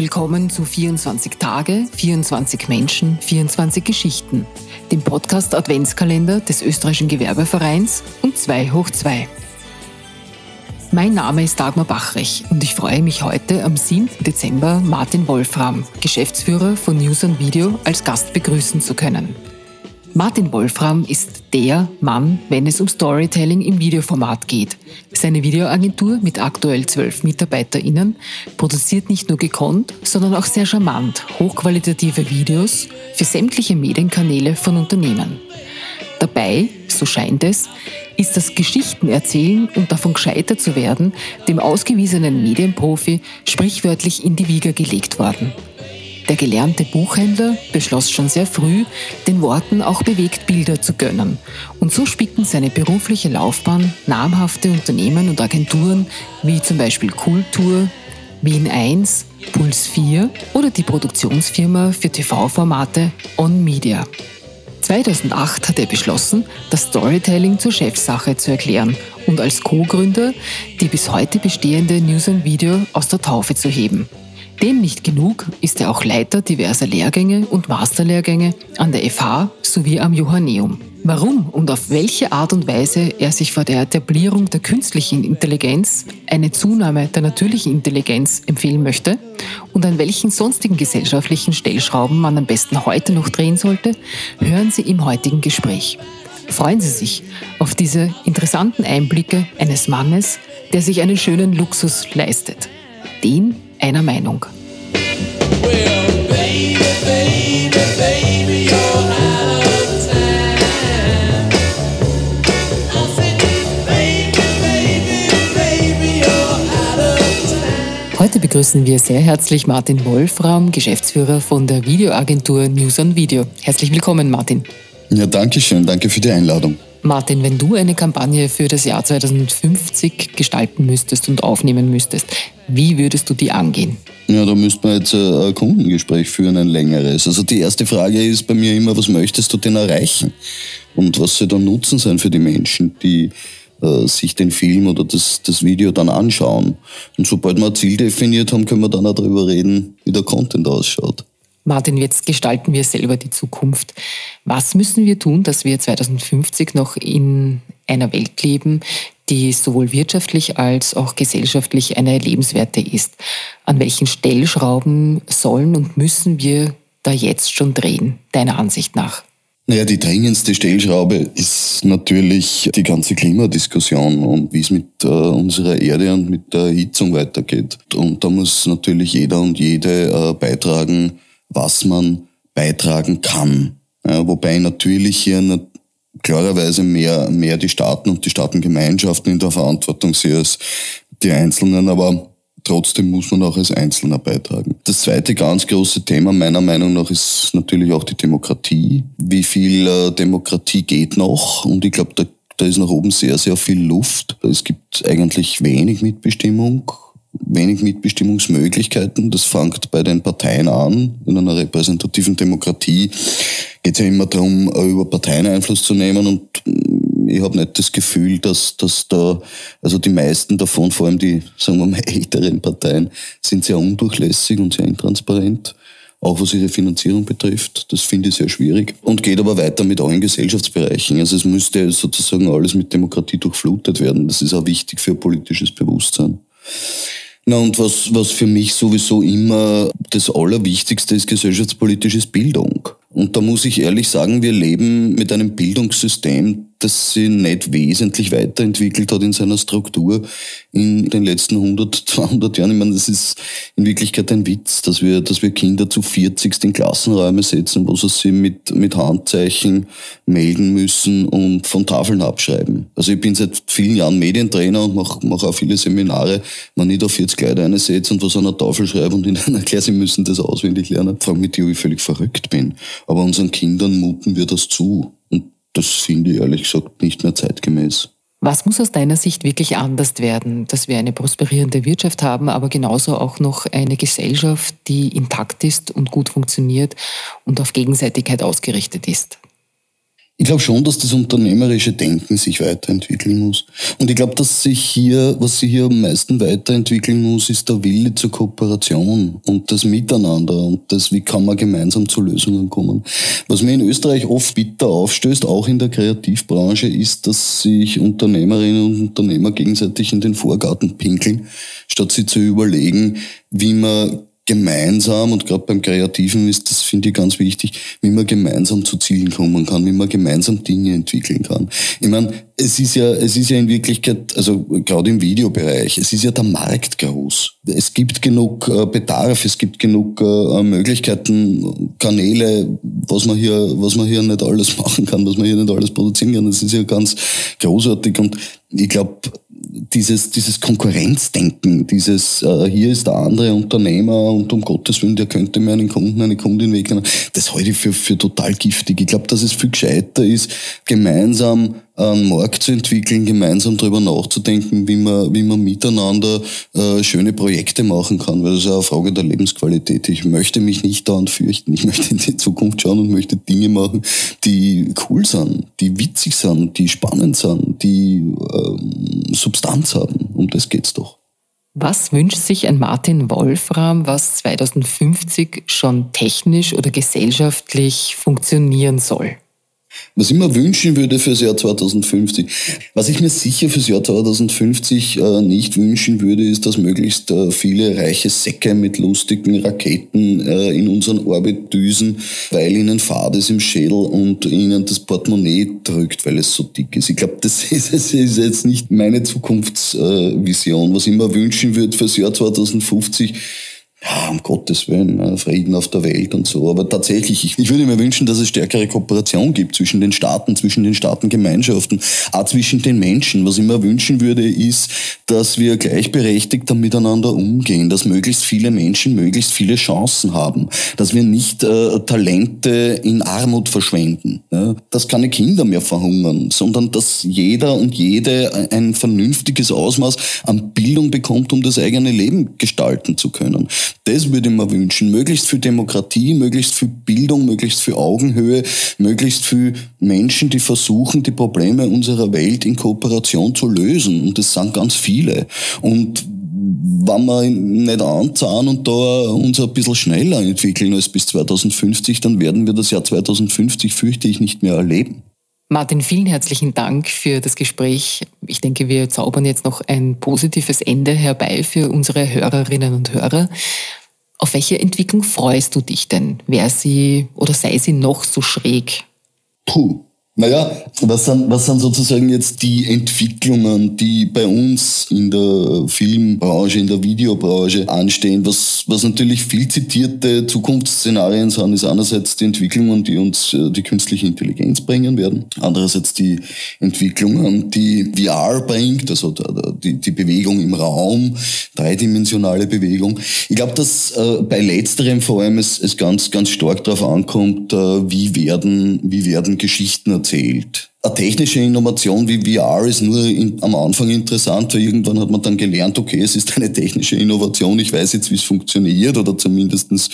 willkommen zu 24 Tage, 24 Menschen, 24 Geschichten, dem Podcast Adventskalender des österreichischen Gewerbevereins und 2 hoch 2. Mein Name ist Dagmar Bachrech und ich freue mich heute am 7. Dezember Martin Wolfram, Geschäftsführer von News on Video, als Gast begrüßen zu können. Martin Wolfram ist der Mann, wenn es um Storytelling im Videoformat geht. Seine Videoagentur mit aktuell zwölf MitarbeiterInnen produziert nicht nur gekonnt, sondern auch sehr charmant hochqualitative Videos für sämtliche Medienkanäle von Unternehmen. Dabei, so scheint es, ist das Geschichtenerzählen und davon gescheitert zu werden, dem ausgewiesenen Medienprofi sprichwörtlich in die Wiege gelegt worden. Der gelernte Buchhändler beschloss schon sehr früh, den Worten auch bewegt Bilder zu gönnen. Und so spickten seine berufliche Laufbahn namhafte Unternehmen und Agenturen wie zum Beispiel Kultur, Wien 1, Puls 4 oder die Produktionsfirma für TV-Formate On Media. 2008 hat er beschlossen, das Storytelling zur Chefsache zu erklären und als Co-Gründer die bis heute bestehende News Video aus der Taufe zu heben. Dem nicht genug ist er auch Leiter diverser Lehrgänge und Masterlehrgänge an der FH sowie am Johanneum. Warum und auf welche Art und Weise er sich vor der Etablierung der künstlichen Intelligenz eine Zunahme der natürlichen Intelligenz empfehlen möchte und an welchen sonstigen gesellschaftlichen Stellschrauben man am besten heute noch drehen sollte, hören Sie im heutigen Gespräch. Freuen Sie sich auf diese interessanten Einblicke eines Mannes, der sich einen schönen Luxus leistet. Den einer Meinung. Heute begrüßen wir sehr herzlich Martin Wolfram, Geschäftsführer von der Videoagentur News on Video. Herzlich willkommen, Martin. Ja, danke schön. Danke für die Einladung. Martin, wenn du eine Kampagne für das Jahr 2050 gestalten müsstest und aufnehmen müsstest, wie würdest du die angehen? Ja, da müsste man jetzt ein Kundengespräch führen, ein längeres. Also die erste Frage ist bei mir immer, was möchtest du denn erreichen? Und was soll dann Nutzen sein für die Menschen, die äh, sich den Film oder das, das Video dann anschauen? Und sobald wir ein Ziel definiert haben, können wir dann auch darüber reden, wie der Content ausschaut. Martin, jetzt gestalten wir selber die Zukunft. Was müssen wir tun, dass wir 2050 noch in einer Welt leben, die sowohl wirtschaftlich als auch gesellschaftlich eine lebenswerte ist? An welchen Stellschrauben sollen und müssen wir da jetzt schon drehen, deiner Ansicht nach? Naja, die dringendste Stellschraube ist natürlich die ganze Klimadiskussion und wie es mit äh, unserer Erde und mit der Erhitzung weitergeht. Und da muss natürlich jeder und jede äh, beitragen, was man beitragen kann. Ja, wobei natürlich hier klarerweise mehr, mehr die Staaten und die Staatengemeinschaften in der Verantwortung sehe als die Einzelnen, aber trotzdem muss man auch als Einzelner beitragen. Das zweite ganz große Thema meiner Meinung nach ist natürlich auch die Demokratie. Wie viel äh, Demokratie geht noch? Und ich glaube, da, da ist nach oben sehr, sehr viel Luft. Es gibt eigentlich wenig Mitbestimmung wenig Mitbestimmungsmöglichkeiten. Das fängt bei den Parteien an. In einer repräsentativen Demokratie geht es ja immer darum, über Parteien Einfluss zu nehmen und mm, ich habe nicht das Gefühl, dass, dass da, also die meisten davon, vor allem die, sagen wir mal, älteren Parteien, sind sehr undurchlässig und sehr intransparent auch was ihre Finanzierung betrifft. Das finde ich sehr schwierig und geht aber weiter mit allen Gesellschaftsbereichen. Also es müsste sozusagen alles mit Demokratie durchflutet werden. Das ist auch wichtig für politisches Bewusstsein. Na und was, was für mich sowieso immer das Allerwichtigste ist, gesellschaftspolitisch ist Bildung. Und da muss ich ehrlich sagen, wir leben mit einem Bildungssystem, das sich nicht wesentlich weiterentwickelt hat in seiner Struktur in den letzten 100, 200 Jahren. Ich meine, das ist in Wirklichkeit ein Witz, dass wir, dass wir Kinder zu 40 in Klassenräume setzen, wo sie sich mit, mit Handzeichen melden müssen und von Tafeln abschreiben. Also ich bin seit vielen Jahren Medientrainer und mache mach auch viele Seminare, wenn ich da 40 Leute einsetze und was an der Tafel schreibe und ihnen erkläre, sie müssen das auswendig lernen, fragen mich ob ich völlig verrückt bin. Aber unseren Kindern muten wir das zu das finde ich ehrlich gesagt nicht mehr zeitgemäß. Was muss aus deiner Sicht wirklich anders werden, dass wir eine prosperierende Wirtschaft haben, aber genauso auch noch eine Gesellschaft, die intakt ist und gut funktioniert und auf Gegenseitigkeit ausgerichtet ist? Ich glaube schon, dass das unternehmerische Denken sich weiterentwickeln muss. Und ich glaube, dass sich hier, was sich hier am meisten weiterentwickeln muss, ist der Wille zur Kooperation und das Miteinander und das, wie kann man gemeinsam zu Lösungen kommen. Was mir in Österreich oft bitter aufstößt, auch in der Kreativbranche, ist, dass sich Unternehmerinnen und Unternehmer gegenseitig in den Vorgarten pinkeln, statt sie zu überlegen, wie man gemeinsam, und gerade beim Kreativen ist das, finde ich, ganz wichtig, wie man gemeinsam zu Zielen kommen kann, wie man gemeinsam Dinge entwickeln kann. Ich meine, es ist ja, es ist ja in Wirklichkeit, also gerade im Videobereich, es ist ja der Markt groß. Es gibt genug äh, Bedarf, es gibt genug äh, Möglichkeiten, Kanäle, was man hier, was man hier nicht alles machen kann, was man hier nicht alles produzieren kann. Das ist ja ganz großartig und ich glaube, dieses, dieses Konkurrenzdenken, dieses äh, hier ist der andere Unternehmer und um Gottes Willen, der könnte mir einen Kunden, eine Kundin wegnehmen, das halte ich für, für total giftig. Ich glaube, dass es viel gescheiter ist, gemeinsam einen Markt zu entwickeln, gemeinsam darüber nachzudenken, wie man, wie man miteinander äh, schöne Projekte machen kann, weil das ist ja eine Frage der Lebensqualität. Ich möchte mich nicht dauernd fürchten. Ich möchte in die Zukunft schauen und möchte Dinge machen, die cool sind, die witzig sind, die spannend sind, die ähm, Substanz haben. Um das geht's doch. Was wünscht sich ein Martin Wolfram, was 2050 schon technisch oder gesellschaftlich funktionieren soll? Was ich mir wünschen würde fürs Jahr 2050, was ich mir sicher fürs Jahr 2050 äh, nicht wünschen würde, ist, dass möglichst äh, viele reiche Säcke mit lustigen Raketen äh, in unseren Orbit düsen, weil ihnen Fahrt ist im Schädel und ihnen das Portemonnaie drückt, weil es so dick ist. Ich glaube, das ist, das ist jetzt nicht meine Zukunftsvision. Was ich mir wünschen würde fürs Jahr 2050, ja, um Gottes Willen, Frieden auf der Welt und so. Aber tatsächlich, ich, ich würde mir wünschen, dass es stärkere Kooperation gibt zwischen den Staaten, zwischen den Staatengemeinschaften, auch zwischen den Menschen. Was ich mir wünschen würde, ist, dass wir gleichberechtigter miteinander umgehen, dass möglichst viele Menschen möglichst viele Chancen haben, dass wir nicht äh, Talente in Armut verschwenden, ja? dass keine Kinder mehr verhungern, sondern dass jeder und jede ein vernünftiges Ausmaß an Bildung bekommt, um das eigene Leben gestalten zu können. Das würde ich mir wünschen. Möglichst viel Demokratie, möglichst viel Bildung, möglichst viel Augenhöhe, möglichst viel Menschen, die versuchen, die Probleme unserer Welt in Kooperation zu lösen. Und das sind ganz viele. Und wenn wir nicht anzahlen und da uns ein bisschen schneller entwickeln als bis 2050, dann werden wir das Jahr 2050, fürchte ich, nicht mehr erleben. Martin, vielen herzlichen Dank für das Gespräch. Ich denke, wir zaubern jetzt noch ein positives Ende herbei für unsere Hörerinnen und Hörer. Auf welche Entwicklung freust du dich denn? Wäre sie oder sei sie noch so schräg? Puh. Naja, was sind, was sind sozusagen jetzt die Entwicklungen, die bei uns in der Filmbranche, in der Videobranche anstehen? Was, was natürlich viel zitierte Zukunftsszenarien sind, ist einerseits die Entwicklungen, die uns äh, die künstliche Intelligenz bringen werden, andererseits die Entwicklungen, die VR bringt, also die, die Bewegung im Raum, dreidimensionale Bewegung. Ich glaube, dass äh, bei letzterem vor allem es, es ganz, ganz stark darauf ankommt, äh, wie werden, wie werden Geschichten erzählt erzählt. Eine technische Innovation wie VR ist nur in, am Anfang interessant, weil irgendwann hat man dann gelernt, okay, es ist eine technische Innovation, ich weiß jetzt, wie es funktioniert oder zumindestens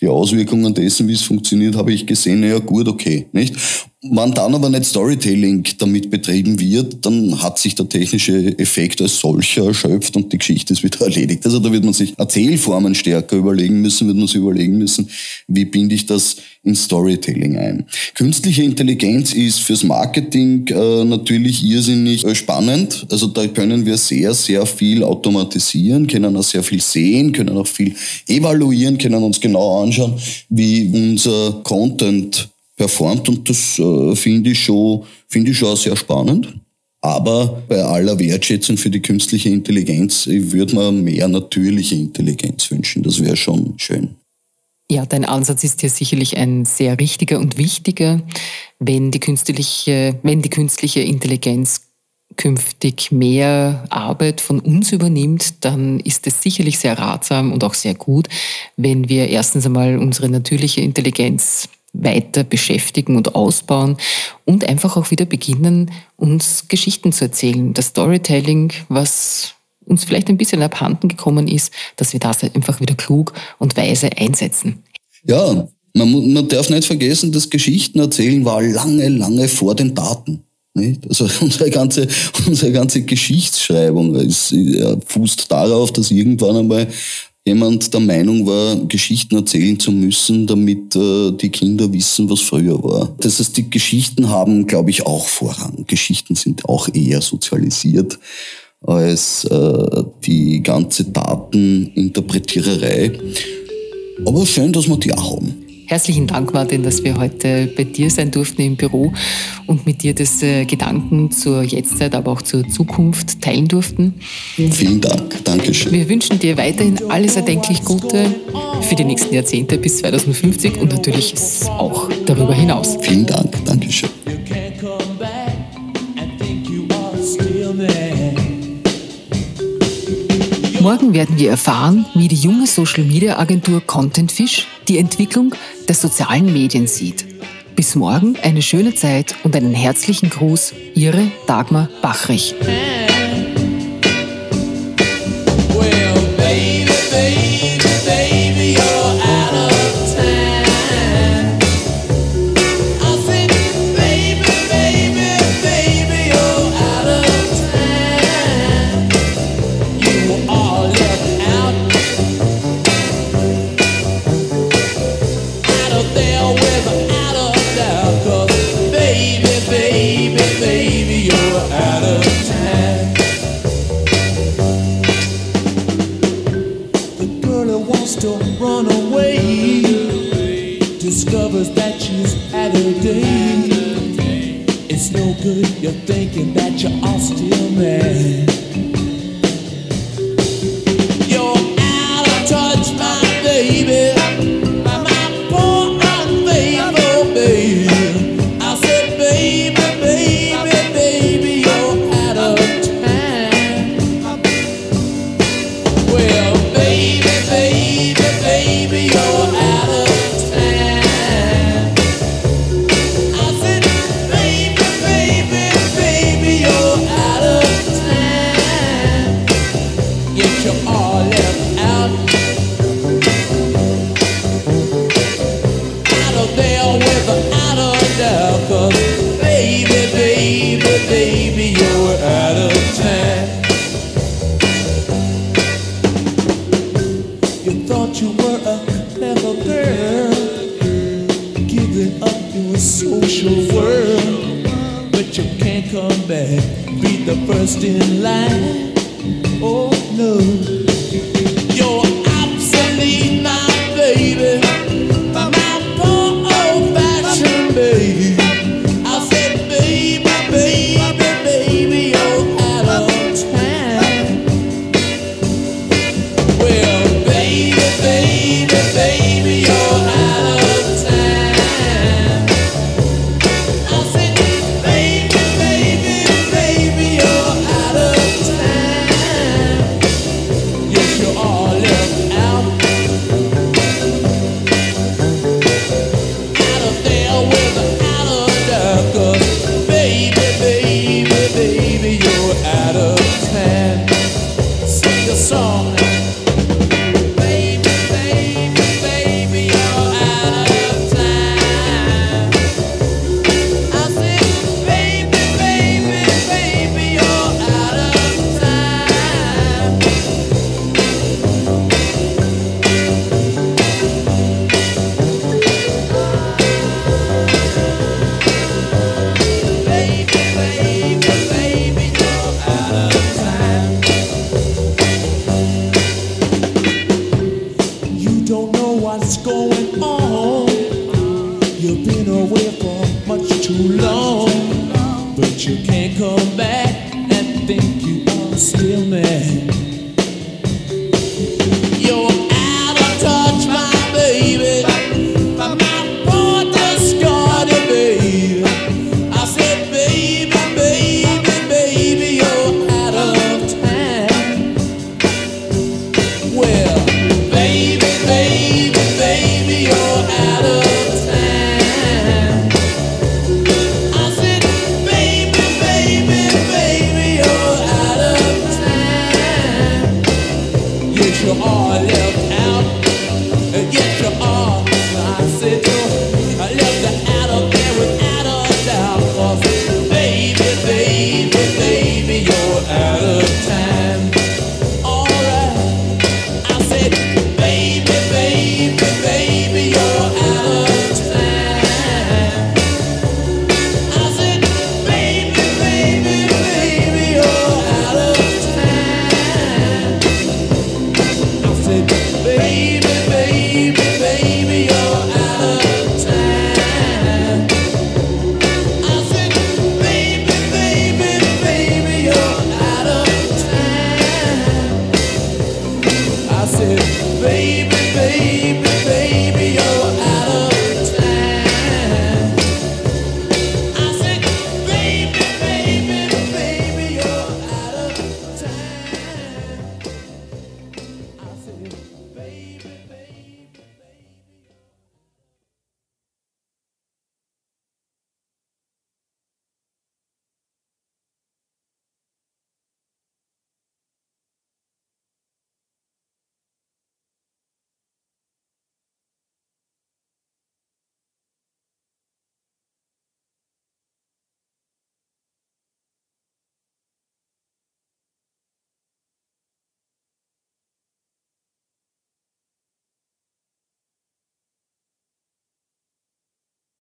die Auswirkungen dessen, wie es funktioniert, habe ich gesehen, ja gut, okay, nicht? Wenn dann aber nicht Storytelling damit betrieben wird, dann hat sich der technische Effekt als solcher erschöpft und die Geschichte ist wieder erledigt. Also da wird man sich Erzählformen stärker überlegen müssen, wird man sich überlegen müssen, wie binde ich das in Storytelling ein. Künstliche Intelligenz ist fürs Marketing äh, natürlich irrsinnig äh, spannend. Also da können wir sehr, sehr viel automatisieren, können auch sehr viel sehen, können auch viel evaluieren, können uns genau anschauen, wie unser Content performt und das äh, finde ich schon, finde ich schon sehr spannend. Aber bei aller Wertschätzung für die künstliche Intelligenz, würde mir mehr natürliche Intelligenz wünschen. Das wäre schon schön. Ja, dein Ansatz ist hier sicherlich ein sehr richtiger und wichtiger. Wenn die künstliche, wenn die künstliche Intelligenz künftig mehr Arbeit von uns übernimmt, dann ist es sicherlich sehr ratsam und auch sehr gut, wenn wir erstens einmal unsere natürliche Intelligenz weiter beschäftigen und ausbauen und einfach auch wieder beginnen, uns Geschichten zu erzählen. Das Storytelling, was uns vielleicht ein bisschen abhanden gekommen ist, dass wir das einfach wieder klug und weise einsetzen. Ja, Man, man darf nicht vergessen, dass Geschichten erzählen war lange, lange vor den Daten. Nicht? Also unsere ganze, unsere ganze Geschichtsschreibung ist, fußt darauf, dass irgendwann einmal jemand der Meinung war, Geschichten erzählen zu müssen, damit äh, die Kinder wissen, was früher war. Das heißt, die Geschichten haben, glaube ich, auch Vorrang. Geschichten sind auch eher sozialisiert als äh, die ganze Dateninterpretiererei. Aber schön, dass wir die auch haben. Herzlichen Dank, Martin, dass wir heute bei dir sein durften im Büro und mit dir das äh, Gedanken zur Jetztzeit, aber auch zur Zukunft teilen durften. Vielen Dank. Dankeschön. Wir wünschen dir weiterhin alles erdenklich Gute für die nächsten Jahrzehnte bis 2050 und natürlich auch darüber hinaus. Vielen Dank. Dankeschön. Morgen werden wir erfahren, wie die junge Social-Media-Agentur Contentfish die Entwicklung der sozialen Medien sieht. Bis morgen eine schöne Zeit und einen herzlichen Gruß, Ihre Dagmar Bachrich. you are.